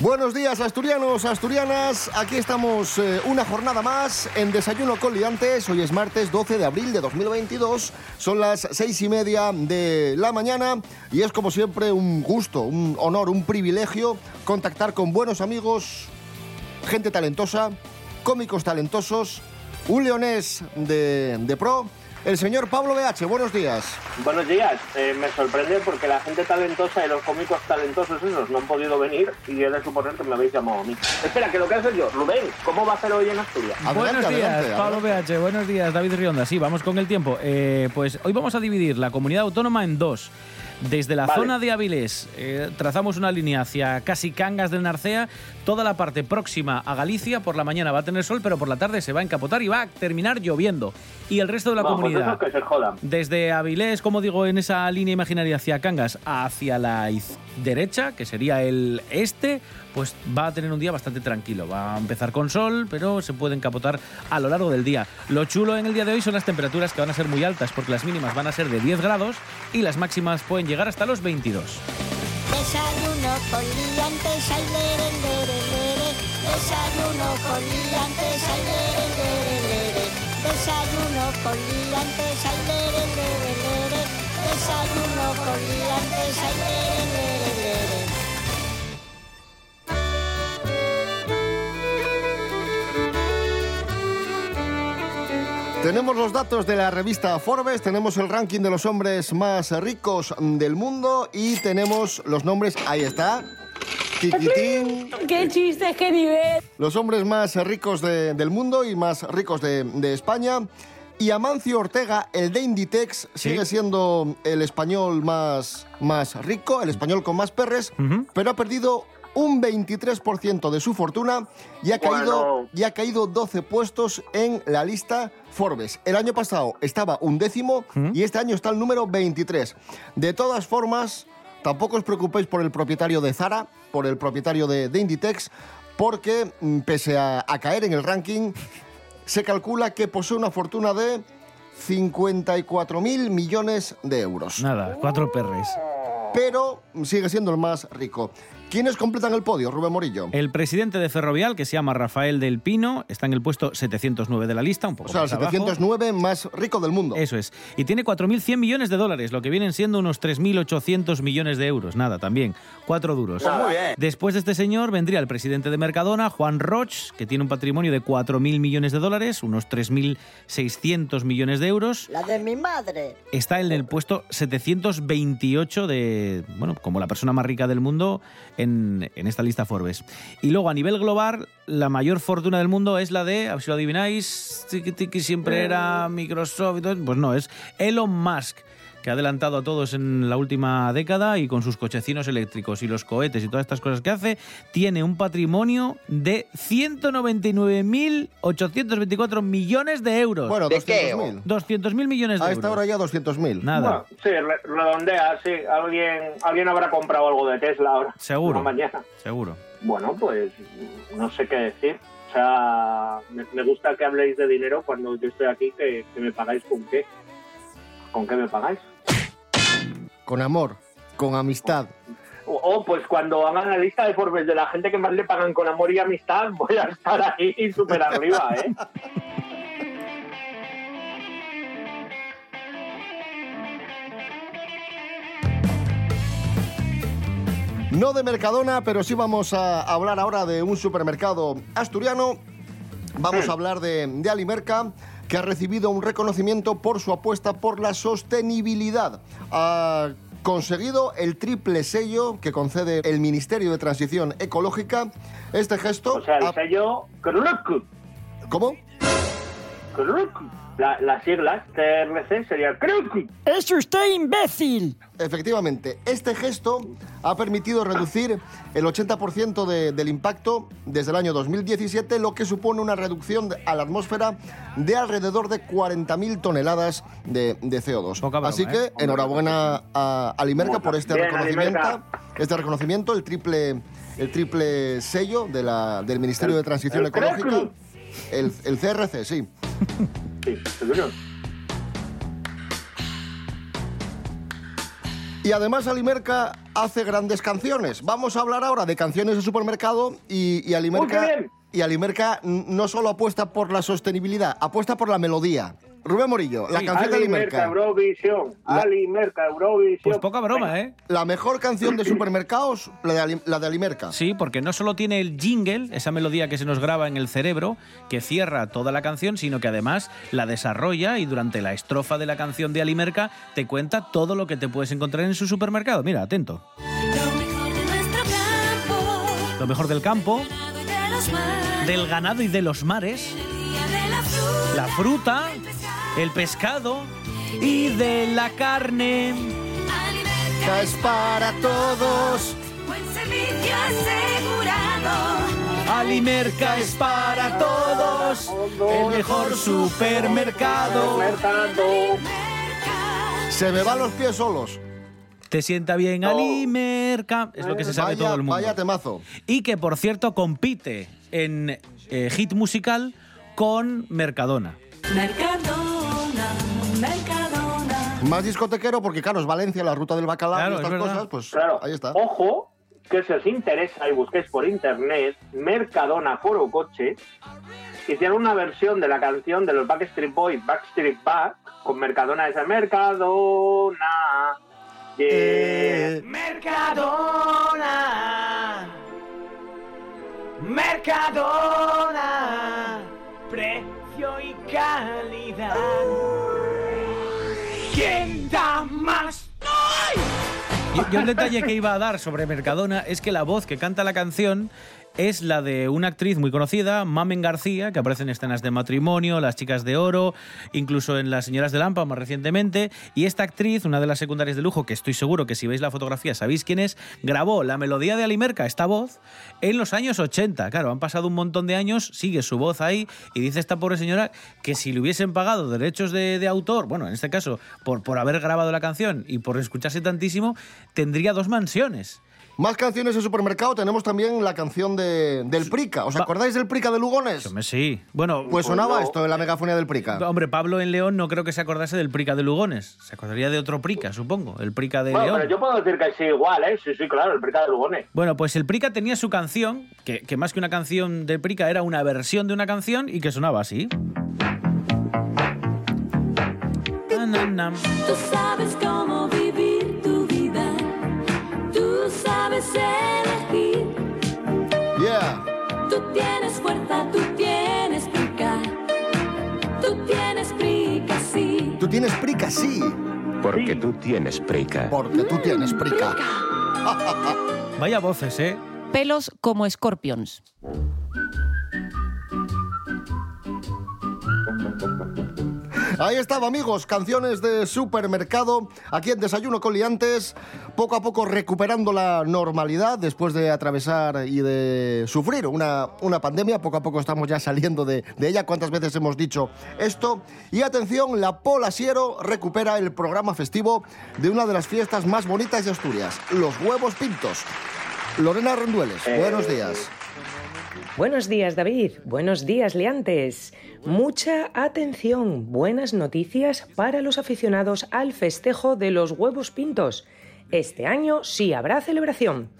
Buenos días, asturianos, asturianas. Aquí estamos eh, una jornada más en Desayuno con Liantes. Hoy es martes 12 de abril de 2022. Son las seis y media de la mañana y es como siempre un gusto, un honor, un privilegio contactar con buenos amigos, gente talentosa, cómicos talentosos, un leonés de, de pro el señor Pablo BH, buenos días. Buenos días. Eh, me sorprende porque la gente talentosa y los cómicos talentosos esos no han podido venir y he de suponer que me habéis llamado a mí. Espera, que lo que hace yo. Rubén, ¿cómo va a ser hoy en Asturias? buenos días, Pablo BH. Buenos días, David Rionda. Sí, vamos con el tiempo. Eh, pues hoy vamos a dividir la comunidad autónoma en dos. Desde la zona de Avilés eh, trazamos una línea hacia casi Cangas del Narcea, toda la parte próxima a Galicia, por la mañana va a tener sol, pero por la tarde se va a encapotar y va a terminar lloviendo. Y el resto de la pues comunidad, desde Avilés, como digo, en esa línea imaginaria hacia Cangas, hacia la derecha, que sería el este, pues va a tener un día bastante tranquilo. Va a empezar con sol, pero se puede encapotar a lo largo del día. Lo chulo en el día de hoy son las temperaturas que van a ser muy altas, porque las mínimas van a ser de 10 grados y las máximas pueden llegar hasta los 22. Desayuno con Tenemos los datos de la revista Forbes, tenemos el ranking de los hombres más ricos del mundo y tenemos los nombres, ahí está, Tiquitín, ¡Qué chiste, qué nivel! los hombres más ricos de- del mundo y más ricos de, de España. Y Amancio Ortega, el de Inditex, sigue siendo el español más, más rico, el español con más perres, pero ha perdido un 23% de su fortuna y ha, caído, Bueno. y ha caído 12 puestos en la lista Forbes. El año pasado estaba un décimo y este año está el número 23. De todas formas, tampoco os preocupéis por el propietario de Zara, por el propietario de, de Inditex, porque mm, pese a, a caer en el ranking, se calcula que posee una fortuna de 54.000 millones de euros. Nada, cuatro perres. Pero sigue siendo el más rico. ¿Quiénes completan el podio, Rubén Morillo? El presidente de Ferrovial, que se llama Rafael del Pino, está en el puesto 709 de la lista, un O poco sea, el más abajo. 709 más rico del mundo. Eso es. Y tiene 4.100 millones de dólares, lo que vienen siendo unos 3.800 millones de euros. Nada, también. Cuatro duros. Después de este señor vendría el presidente de Mercadona, Juan Roch, que tiene un patrimonio de 4.000 millones de dólares, unos 3.600 millones de euros. La de mi madre. Está en el puesto 728 de, bueno, como la persona más rica del mundo en, en esta lista Forbes. Y luego a nivel global, la mayor fortuna del mundo es la de, a ver si lo adivináis, tiki tiki siempre era Microsoft y todo. Pues no, es Elon Musk que ha adelantado a todos en la última década y con sus cochecinos eléctricos y los cohetes y todas estas cosas que hace, tiene un patrimonio de 199.824 millones de euros. Bueno, 200.000. 200.000 millones de A euros. esta hora ya 200.000. Nada. Bueno, sí, re- redondea, sí. Alguien, alguien habrá comprado algo de Tesla ahora. Seguro. Mañana. Seguro. Bueno, pues no sé qué decir. O sea, me, me gusta que habléis de dinero cuando yo estoy aquí, que, que me pagáis con qué. ¿Con qué me pagáis? Con amor, con amistad. O, o, pues cuando hagan la lista de Forbes de la gente que más le pagan con amor y amistad, voy a estar ahí súper arriba, ¿eh? No de Mercadona, pero sí vamos a hablar ahora de un supermercado asturiano. Vamos a hablar de, de Alimerca, que ha recibido un reconocimiento por su apuesta por la sostenibilidad. Ha conseguido el triple sello que concede el Ministerio de Transición Ecológica. Este gesto... O sea, el ha- sello... ¿Cómo? La- las siglas TRC sería Kruk. ¡Es usted imbécil! Efectivamente, este gesto ha permitido reducir el 80% de- del impacto desde el año 2017, lo que supone una reducción a la atmósfera de alrededor de 40.000 toneladas de, de CO2. Poca broma, Así que enhorabuena a Alimerca por este Bien, reconocimiento, Alimerca. este reconocimiento, el triple el triple sello de la, del Ministerio de Transición el Ecológica. El, el CRC, sí. Sí. Y además Alimerca hace grandes canciones. Vamos a hablar ahora de canciones de supermercado y, y Alimerca, bien. y Alimerca no solo apuesta por la sostenibilidad, apuesta por la melodía. Rubén Morillo, la canción de Alimerca. Eurovisión. La- Alimerca, Eurovisión. Pues poca broma, ¿eh? La mejor canción de supermercados, la de, Ali- la de Alimerca. Sí, porque no solo tiene el jingle, esa melodía que se nos graba en el cerebro, que cierra toda la canción, sino que además la desarrolla y durante la estrofa de la canción de Alimerca te cuenta todo lo que te puedes encontrar en su supermercado. Mira, atento. Lo mejor del campo, del ganado y de los mares, la fruta, el pescado y de la carne. Alimerca, Es para todos. buen servicio asegurado. Alimerca es para todos, el mejor supermercado. Mercado. Se me van los pies solos. Te sienta bien Alimerca, es lo que se sabe vaya, todo el mundo. vaya temazo. Y que, por cierto, compite en eh, hit musical con Mercadona. Mercadona, Mercadona. Más discotequero porque, claro, es Valencia, la ruta del bacalao Claro, y estas es cosas, pues Claro. ahí está. Ojo, que si os interesa y busquéis por internet Mercadona Foro Coche, hicieron una versión de la canción de los Backstreet Boys, Backstreet Back, con Mercadona esa Mercadona. Yeah. Eh, Mercadona. Mercadona. Precio y calidad. ¿Quién da más? Yo, yo el detalle que iba a dar sobre Mercadona es que la voz que canta la canción es la de una actriz muy conocida, Mamen García, que aparece en escenas de matrimonio, Las chicas de oro, incluso en Las señoras de Lampa más recientemente. Y esta actriz, una de las secundarias de lujo, que estoy seguro que si veis la fotografía sabéis quién es, grabó la melodía de Alimerca, esta voz, en los años 80. Claro, han pasado un montón de años, sigue su voz ahí y dice esta pobre señora que si le hubiesen pagado derechos de, de autor, bueno, en este caso, por, por haber grabado la canción y por escucharse tantísimo, tendría dos mansiones. Más canciones de supermercado, tenemos también la canción de, del Prica. ¿Os acordáis del Prica de Lugones? Sí. Bueno, Pues sonaba no. esto en la megafonía del Prica. hombre, Pablo en León no creo que se acordase del Prica de Lugones. Se acordaría de otro Prica, supongo. El Prica de Bueno, León. pero yo puedo decir que sí igual, ¿eh? Sí, sí, claro, el Prica de Lugones. Bueno, pues el Prica tenía su canción, que, que más que una canción de Prica era una versión de una canción y que sonaba así. Tú sabes cómo vivir sabes elegir. Yeah. Tú tienes fuerza, tú tienes pica. Tú tienes pica, sí. Tú tienes Prica, sí. Porque tú tienes prica. Porque tú tienes Prica. Vaya voces, ¿eh? Pelos como escorpions. Ahí estaba, amigos, canciones de supermercado, aquí en Desayuno con Liantes, poco a poco recuperando la normalidad después de atravesar y de sufrir una, una pandemia, poco a poco estamos ya saliendo de, de ella, cuántas veces hemos dicho esto. Y atención, la Pola Siero recupera el programa festivo de una de las fiestas más bonitas de Asturias, los huevos pintos. Lorena Rendueles, buenos días. Buenos días, David. Buenos días, liantes. Mucha atención. Buenas noticias para los aficionados al festejo de los huevos pintos. Este año sí habrá celebración.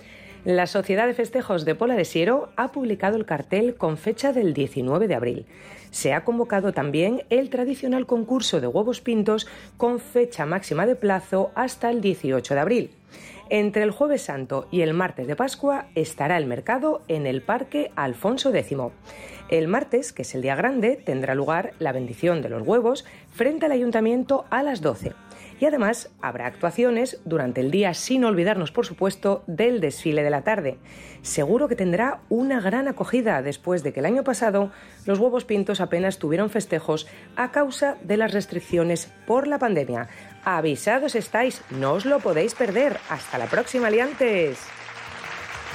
La Sociedad de Festejos de Pola de Siero ha publicado el cartel con fecha del 19 de abril. Se ha convocado también el tradicional concurso de huevos pintos con fecha máxima de plazo hasta el 18 de abril. Entre el jueves santo y el martes de Pascua estará el mercado en el Parque Alfonso X. El martes, que es el día grande, tendrá lugar la bendición de los huevos frente al ayuntamiento a las 12. Y además habrá actuaciones durante el día, sin olvidarnos, por supuesto, del desfile de la tarde. Seguro que tendrá una gran acogida después de que el año pasado los huevos pintos apenas tuvieron festejos a causa de las restricciones por la pandemia. Avisados estáis, no os lo podéis perder. Hasta la próxima, liantes.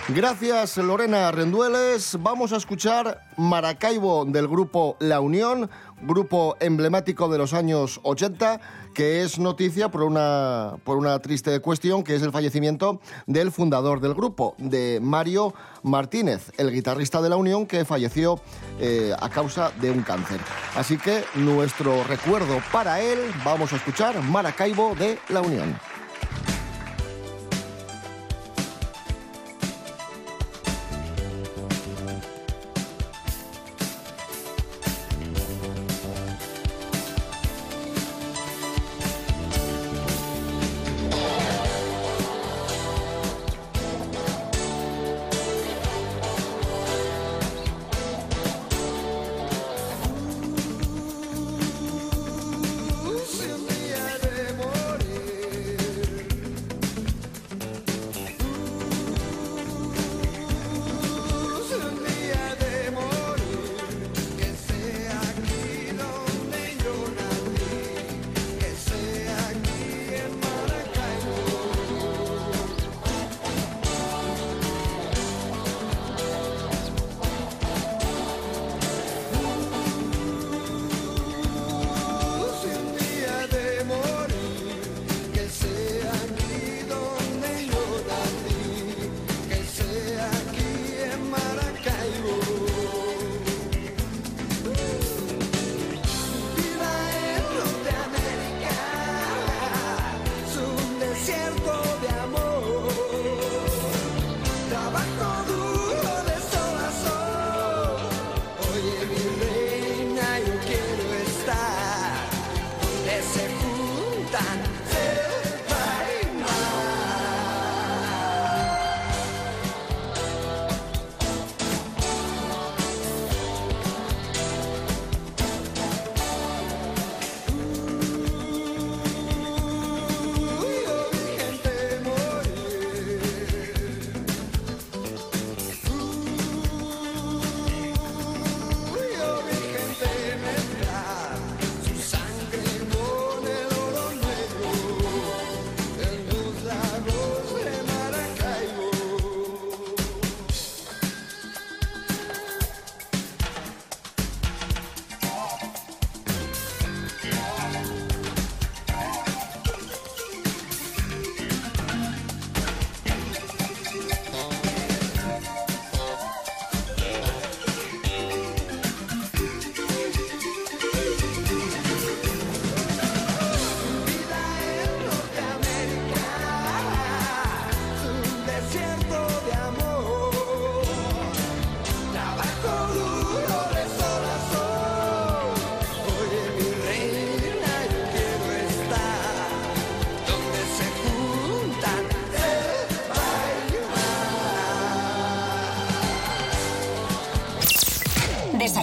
Gracias Lorena Rendueles. Vamos a escuchar Maracaibo del grupo La Unión, grupo emblemático de los años 80, que es noticia por una, por una triste cuestión, que es el fallecimiento del fundador del grupo, de Mario Martínez, el guitarrista de La Unión, que falleció eh, a causa de un cáncer. Así que nuestro recuerdo para él, vamos a escuchar Maracaibo de La Unión.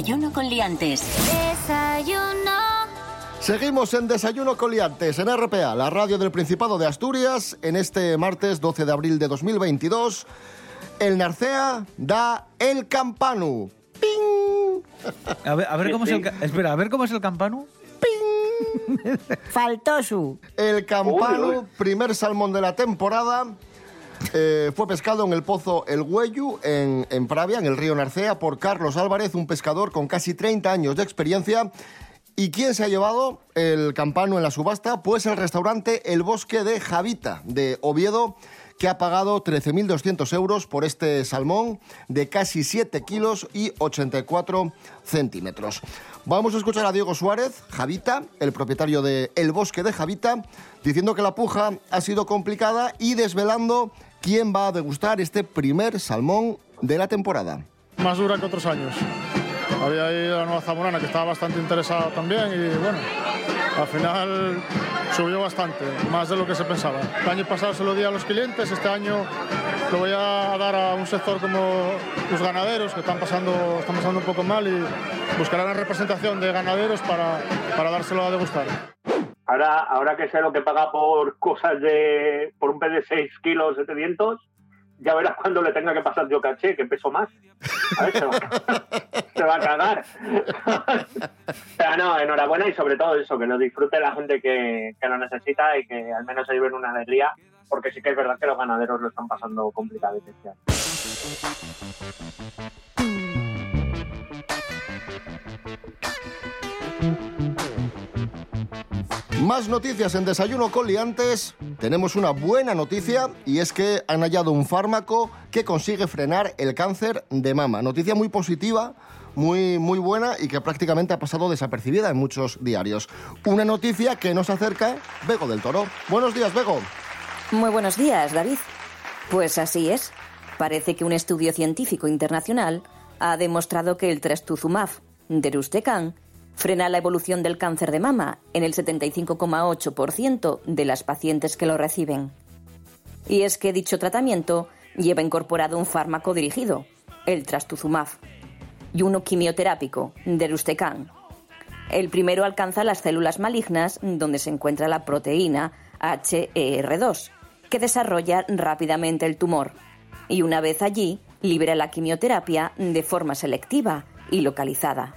Desayuno con liantes. Desayuno. Seguimos en Desayuno con Liantes en RPA, la radio del Principado de Asturias, en este martes 12 de abril de 2022. El Narcea da el campanu. ¡Ping! A ver, a ver cómo es el... Espera, a ver cómo es el campano. Faltó su. El campanu, primer salmón de la temporada, eh, fue pescado en el pozo El Güellu, en, en Pravia, en el río Narcea, por Carlos Álvarez, un pescador con casi 30 años de experiencia. ¿Y quién se ha llevado el campano en la subasta? Pues el restaurante El Bosque de Javita, de Oviedo, que ha pagado 13.200 euros por este salmón de casi 7 kilos y 84 centímetros. Vamos a escuchar a Diego Suárez, Javita, el propietario de El Bosque de Javita, diciendo que la puja ha sido complicada y desvelando quién va a degustar este primer salmón de la temporada. más dura que otros años. Había ahí la nueva zamorana que estaba bastante interesada también y bueno, al final subió bastante, más de lo que se pensaba. El año pasado se lo di a los clientes, este año lo voy a dar a un sector como los ganaderos que están pasando, están pasando un poco mal y buscarán la representación de ganaderos para, para dárselo a degustar. Ahora, ahora que sé lo que paga por cosas de. por un pez de 6 kilos 700, ya verás cuando le tenga que pasar yo caché, que peso más. A ver, se, va, se va a cagar. Pero no, enhorabuena y sobre todo eso, que lo disfrute la gente que, que lo necesita y que al menos se lleven una alegría, porque sí que es verdad que los ganaderos lo están pasando complicado Más noticias en Desayuno con Liantes. Tenemos una buena noticia y es que han hallado un fármaco que consigue frenar el cáncer de mama. Noticia muy positiva, muy, muy buena y que prácticamente ha pasado desapercibida en muchos diarios. Una noticia que nos acerca Bego del Toro. Buenos días, Bego. Muy buenos días, David. Pues así es. Parece que un estudio científico internacional ha demostrado que el trastuzumab deruxtecan frena la evolución del cáncer de mama en el 75,8% de las pacientes que lo reciben. Y es que dicho tratamiento lleva incorporado un fármaco dirigido, el trastuzumab, y uno quimioterápico, deruxtecan. El primero alcanza las células malignas donde se encuentra la proteína HER2, que desarrolla rápidamente el tumor. Y una vez allí, libera la quimioterapia de forma selectiva y localizada.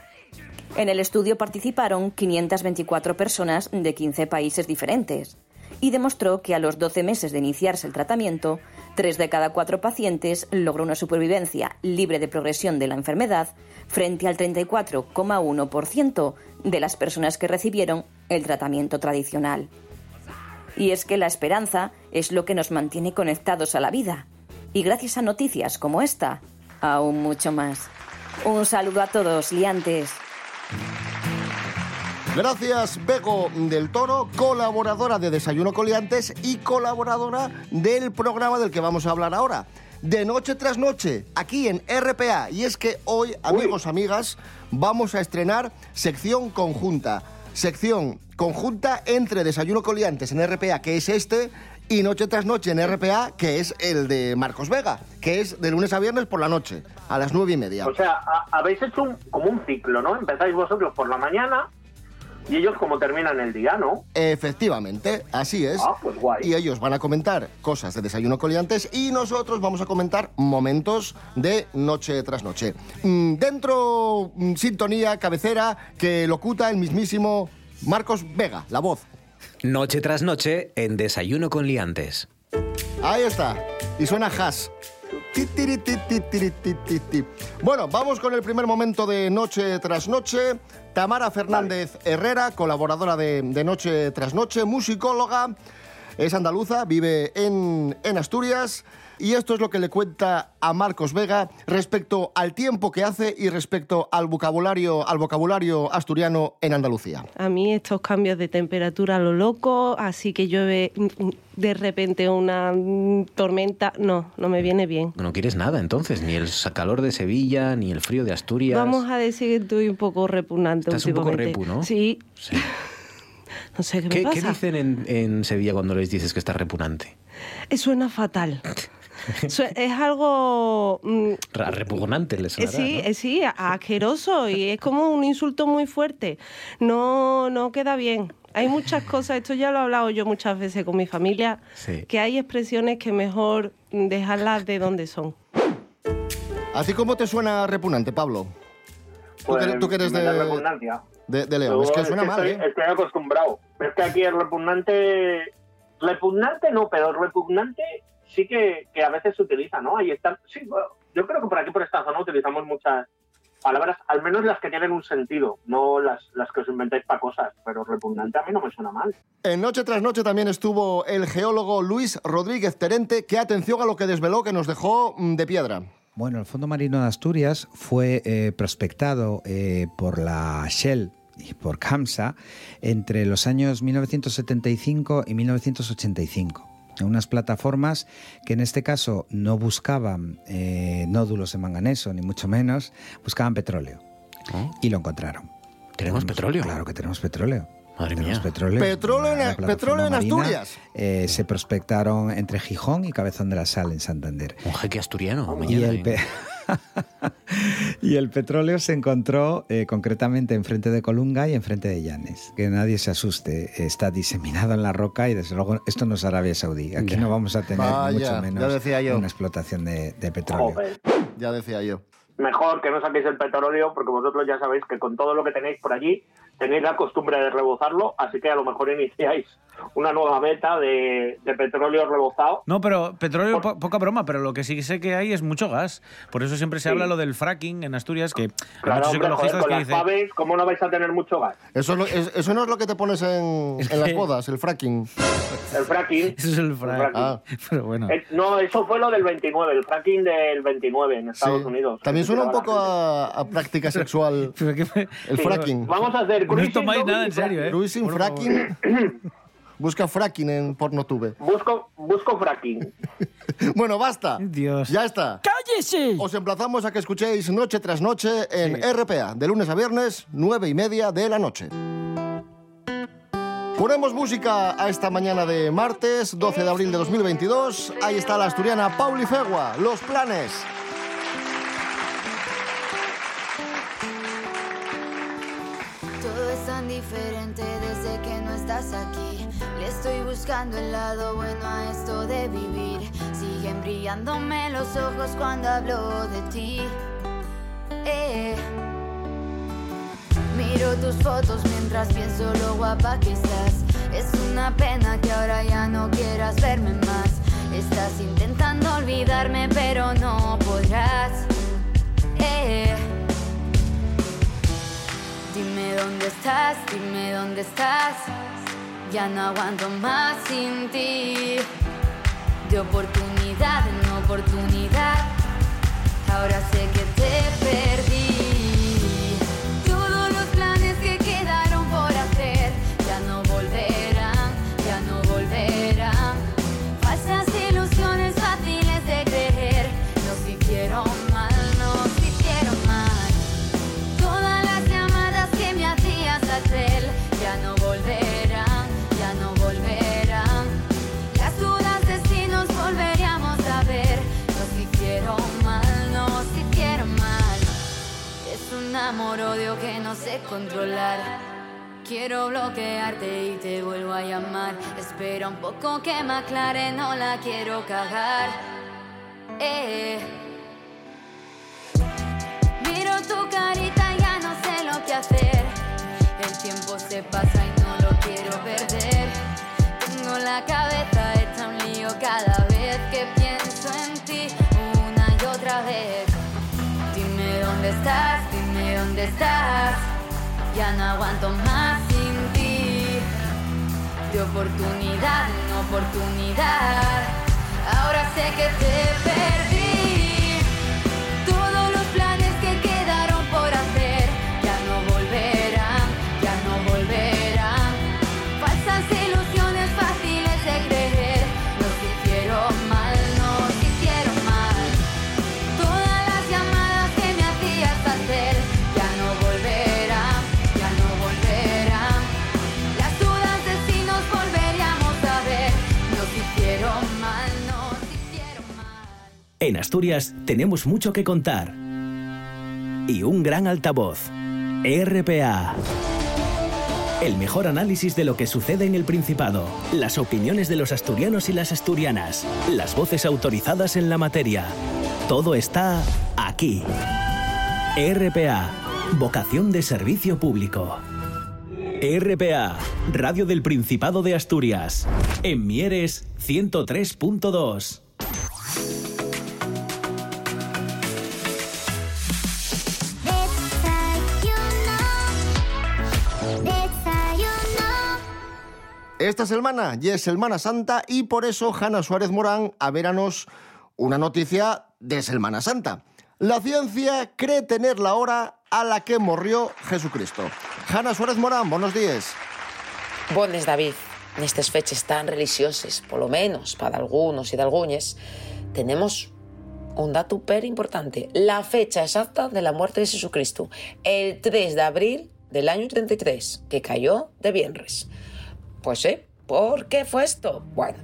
En el estudio participaron 524 personas de 15 países diferentes y demostró que a los 12 meses de iniciarse el tratamiento, 3 de cada 4 pacientes logró una supervivencia libre de progresión de la enfermedad frente al 34,1% de las personas que recibieron el tratamiento tradicional. Y es que la esperanza es lo que nos mantiene conectados a la vida. Y gracias a noticias como esta, aún mucho más. Un saludo a todos, liantes. Gracias, Bego del Toro, colaboradora de Desayuno Coliantes y colaboradora del programa del que vamos a hablar ahora. De noche tras noche, aquí en RPA. Y es que hoy, amigos, amigas, vamos a estrenar sección conjunta. Sección conjunta entre Desayuno Coliantes en RPA, que es este, y Noche tras Noche en RPA, que es el de Marcos Vega, que es de lunes a viernes por la noche, a las nueve y media. O sea, a- habéis hecho un- como un ciclo, ¿no? Empezáis vosotros por la mañana y ellos como terminan el día, ¿no? Efectivamente, así es. Ah, pues guay. Y ellos van a comentar cosas de desayuno coliantes y nosotros vamos a comentar momentos de noche tras noche. Mm, Dentro, mm, sintonía, cabecera, que locuta el mismísimo Marcos Vega, la voz. Noche tras noche en Desayuno con Liantes. Ahí está. Y suena has. Bueno, vamos con el primer momento de Noche tras Noche. Tamara Fernández Herrera, colaboradora de, de Noche tras Noche, musicóloga, es andaluza, vive en, en Asturias. Y esto es lo que le cuenta a Marcos Vega respecto al tiempo que hace y respecto al vocabulario, al vocabulario asturiano en Andalucía. A mí estos cambios de temperatura a lo loco, así que llueve de repente una tormenta, no, no me viene bien. No quieres nada entonces, ni el calor de Sevilla, ni el frío de Asturias. Vamos a decir que estoy un poco repugnante Estás un poco repu, ¿no? Sí. Sí. No sé qué, ¿Qué, me qué pasa. dicen en, en Sevilla cuando les dices que estás repugnante? Eh, Suena fatal. Es algo... mm, Repugnante les Eh, sonará, Sí, ¿no? sí, a- asqueroso y es como un insulto muy fuerte. No, no queda bien. Hay muchas cosas, esto ya lo he hablado yo muchas veces con mi familia, Sí. que hay expresiones que mejor dejarlas de donde son. ¿A ti cómo te suena repugnante, Pablo? Tú que eres- tú que eres Pues da de, de, de León. Yo Es que suena mal, estoy, ¿eh? estoy acostumbrado. Es que aquí es repugnante. Repugnante no, pero repugnante sí que, que a veces se utiliza, ¿no? Ahí está. Sí, bueno, yo creo que por aquí, por esta zona, utilizamos muchas palabras, al menos las que tienen un sentido, no las, las que os inventáis para cosas. Pero repugnante a mí no me suena mal. En Noche tras Noche también estuvo el geólogo Luis Rodríguez Terente, que atención a lo que desveló, que nos dejó mm, de piedra. Bueno, el Fondo Marino de Asturias fue eh, prospectado eh, por la Shell y por CAMSA entre los años 1975 y 1985. En unas plataformas que en este caso no buscaban eh, nódulos de manganeso, ni mucho menos, buscaban petróleo. Y lo encontraron. ¿Tenemos petróleo? Claro que tenemos petróleo. Madre tenemos mía. petróleo. Petróleo en- La petróleo en marina, Asturias. eh, se prospectaron entre Gijón y Cabezón de la Sal en Santander. Un jeque asturiano. Y mañana, el, pe- y el petróleo se encontró eh, concretamente enfrente de Colunga y enfrente de Llanes. Que nadie se asuste, está diseminado en la roca y desde luego esto no es Arabia Saudí. Aquí Ya. no vamos a tener mucho ya menos decía yo. una explotación de, de petróleo. Joder. Ya decía yo. Mejor que no saquéis el petróleo, porque vosotros ya sabéis que con todo lo que tenéis por allí tenéis la costumbre de rebozarlo, así que a lo mejor iniciáis una nueva meta de, de petróleo rebozado. No, pero petróleo, po- poca broma, pero lo que sí sé que hay es mucho gas. Por eso siempre se Sí. habla lo del fracking en Asturias, que hay Claro, muchos hombre, joder, ecologistas con que las dicen... paves, ¿cómo no vais a tener mucho gas? Eso, es lo- es- eso no es lo que te pones en, en las bodas, el fracking. El fracking. Eso es el fracking. fracking. Ah, Pero bueno. Eh, no, eso fue lo del 29, el fracking del 29 en Estados sí. Unidos. También suena un poco a, a práctica sexual el Sí. fracking. Vamos a hacer No tomáis nada en serio, ¿eh? Cruising, fracking. Busca fracking en Pornotube. Busco, busco fracking. Bueno, basta. Dios. Ya está. ¡Cállese! Os emplazamos a que escuchéis noche tras noche en RPA, de lunes a viernes, nueve y media de la noche. Ponemos música a esta mañana de martes, 12 de abril de 2022. Ahí está la asturiana Pauli Fegua, Los Planes. Diferente desde que no estás aquí. Le estoy buscando el lado bueno a esto de vivir. Siguen brillándome los ojos cuando hablo de ti. Eh. Miro tus fotos mientras pienso lo guapa que estás. Es una pena que ahora ya no quieras verme más. Estás intentando olvidarme, pero no podrás. Dime dónde estás, dime dónde estás. Ya no aguanto más sin ti. De oportunidad en oportunidad. Ahora sé que te perdí. Amor-odio que no sé controlar. Quiero bloquearte y te vuelvo a llamar. Espera un poco que me aclare, no la quiero cagar. Eh. Miro tu carita y ya no sé lo que hacer. El tiempo se pasa y no lo quiero perder. Tengo la cabeza Ya no aguanto más sin ti. De oportunidad en oportunidad. Ahora sé que te perdí. En Asturias tenemos mucho que contar. Y un gran altavoz. RPA. El mejor análisis de lo que sucede en el Principado. Las opiniones de los asturianos y las asturianas. Las voces autorizadas en la materia. Todo está aquí. RPA. Vocación de servicio público. RPA. Radio del Principado de Asturias. En Mieres 103.2. Esta semana ya es Semana Santa y por eso Hanna Suárez Morán a veranos una noticia de Semana Santa. La ciencia cree tener la hora a la que murió Jesucristo. Hanna Suárez Morán, buenos días. Bones, David. Nestes fechas tan religioses, polo menos para algunos y de alguñes, tenemos un dato per importante. La fecha exacta de la muerte de Jesucristo. El 3 de abril del año 33, que cayó de viernes. Pues ¿por qué fue esto? Bueno,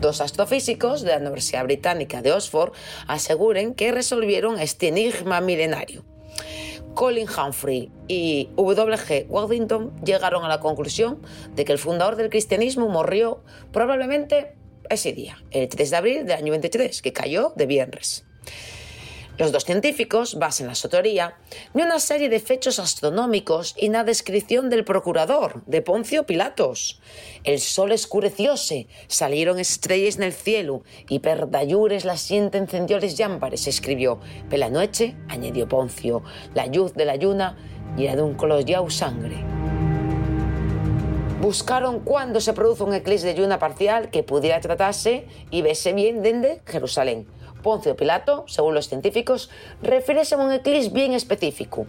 dos astrofísicos de la Universidad Británica de Oxford aseguran que resolvieron este enigma milenario. Colin Humphrey y W.G. Waddington llegaron a la conclusión de que el fundador del cristianismo murió probablemente ese día, el 3 de abril del año 23, que cayó de viernes. Los dos científicos basan la su teoría en una serie de fechos astronómicos y na descripción del procurador, de Poncio Pilatos. El sol escurecióse, salieron estrellas en el cielo y per dallures la siente encendió llámpares, escribió. Pela noche, añadió Poncio, la luz de la luna y era de un color sangre. Buscaron cuándo se produce un eclipse de luna parcial que pudiera tratarse y verse bien desde Jerusalén. Poncio Pilato, según los científicos, refiere a un eclipse bien específico,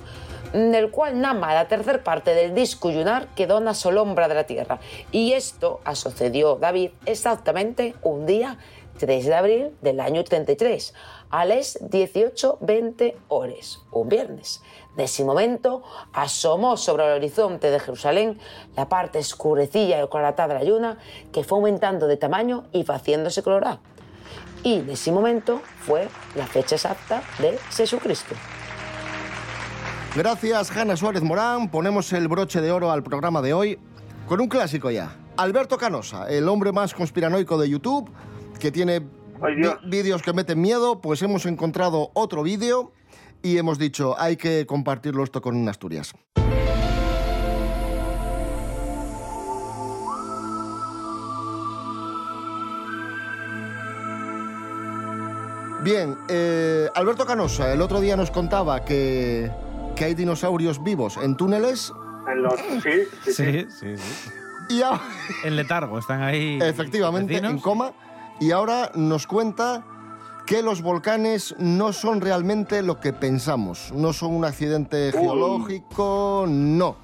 del cual más la tercera parte del disco lunar quedó en la solombra de la Tierra. Y esto sucedió, David, exactamente un día 3 de abril del año 33, a las 18.20 horas, un viernes. En ese momento asomó sobre el horizonte de Jerusalén la parte escurecilla y coloratada de la luna que fue aumentando de tamaño y fue haciéndose colorada. Y en ese momento fue la fecha exacta de Jesucristo. Gracias, Hanna Suárez Morán. Ponemos el broche de oro al programa de hoy con un clásico ya. Alberto Canosa, el hombre más conspiranoico de YouTube, que tiene vídeos que meten miedo, pues hemos encontrado otro vídeo y hemos dicho, hay que compartirlo esto con Asturias. Bien, eh, Alberto Canosa, el otro día nos contaba que, que hay dinosaurios vivos en túneles En los, sí, sí, sí. Sí, sí, sí. y ahora... En letargo, están ahí. Efectivamente, vecinos. en coma. Y ahora nos cuenta que los volcanes no son realmente lo que pensamos. No son un accidente Uy. geológico, no.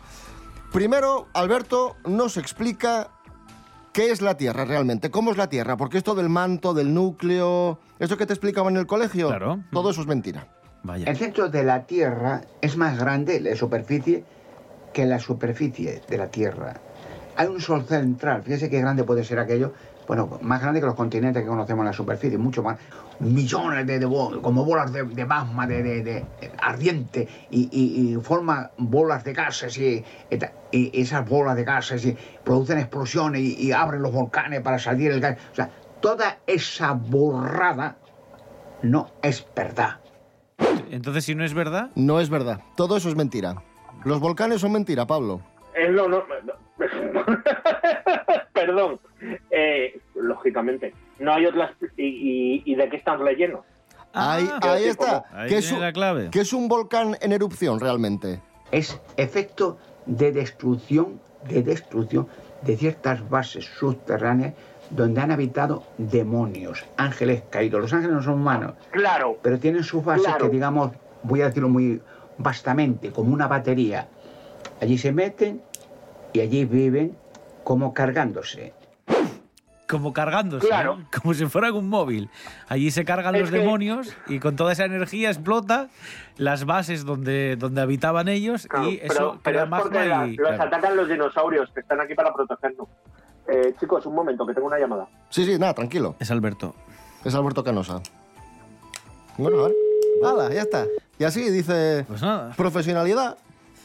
Primero, Alberto nos explica qué es la Tierra realmente, cómo es la Tierra, porque esto del manto, del núcleo, eso que te explicaban en el colegio, todo eso es mentira. El centro de la Tierra es más grande, la superficie, que la superficie de la Tierra. Hay un sol central, fíjese qué grande puede ser aquello. Bueno, más grande que los continentes que conocemos en la superficie, mucho más. Millones de, de bol- como bolas de, de magma, de, de- de ardiente, y, y- y forma bolas de gases, y, y esas bolas de gases y producen explosiones y, y abren los volcanes para salir el gas. O sea, toda esa borrada no es verdad. Entonces, si no es verdad. No es verdad, todo eso es mentira. Los volcanes son mentira, Pablo. Es lo no- Perdón. Eh, lógicamente. No hay otras. ¿Y, y, y de qué están rellenos? ahí Ah, ahí está. como- que, es un, que es un volcán en erupción realmente. Es efecto de destrucción, de destrucción de ciertas bases subterráneas donde han habitado demonios, ángeles caídos. Los ángeles no son humanos, Claro. pero tienen sus bases Claro. que, digamos, voy a decirlo muy vastamente, como una batería. Allí se meten y allí viven como cargándose. Como cargándose, Claro. ¿no? como si fueran un móvil. Allí se cargan Es los que- demonios y con toda esa energía explota las bases donde, donde habitaban ellos Claro, y pero, eso pero crea es porque magma la- y... los claro. atacan los dinosaurios que están aquí para protegernos. Eh, chicos, un momento, que tengo una llamada. Sí, sí, nada, tranquilo. Es Alberto. Es Alberto Canosa. Bueno, a ver. Hala, ya está. Y así dice... Pues nada. Profesionalidad.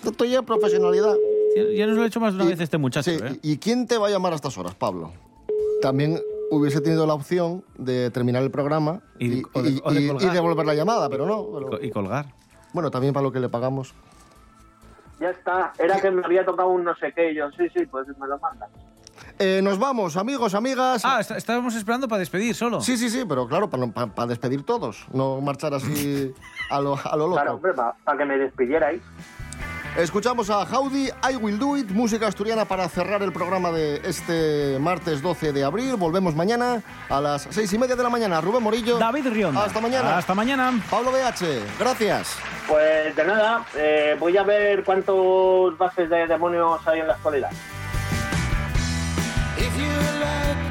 Esto ya es profesionalidad. Ya nos lo he hecho más de una vez este muchacho, Sí, ¿eh? ¿Y quién te va a llamar a estas horas, Pablo? También hubiese tenido la opción de terminar el programa y, o de- y- o de y- colgar. y devolver la llamada, pero no. pero- Y colgar. Bueno, también para lo que le pagamos. Ya está. Era que me había tocado un no sé qué. y yo, sí, sí, pues me lo mandan. Eh, nos vamos, amigos, amigas. Ah, está- estábamos esperando para despedir solo. Sí, sí, sí, pero claro, para, para- para despedir todos, no marchar así a lo, a lo loco. Claro, hombre, para que me despidierais. Escuchamos a Howdy, I Will Do It, música asturiana para cerrar el programa de este martes 12 de abril. Volvemos mañana a las seis y media de la mañana. Rubén Morillo. David Rionda. Hasta mañana. Hasta mañana. Pablo BH, gracias. Pues de nada, eh, voy a ver cuántos bases de demonios hay en la actualidad. If you like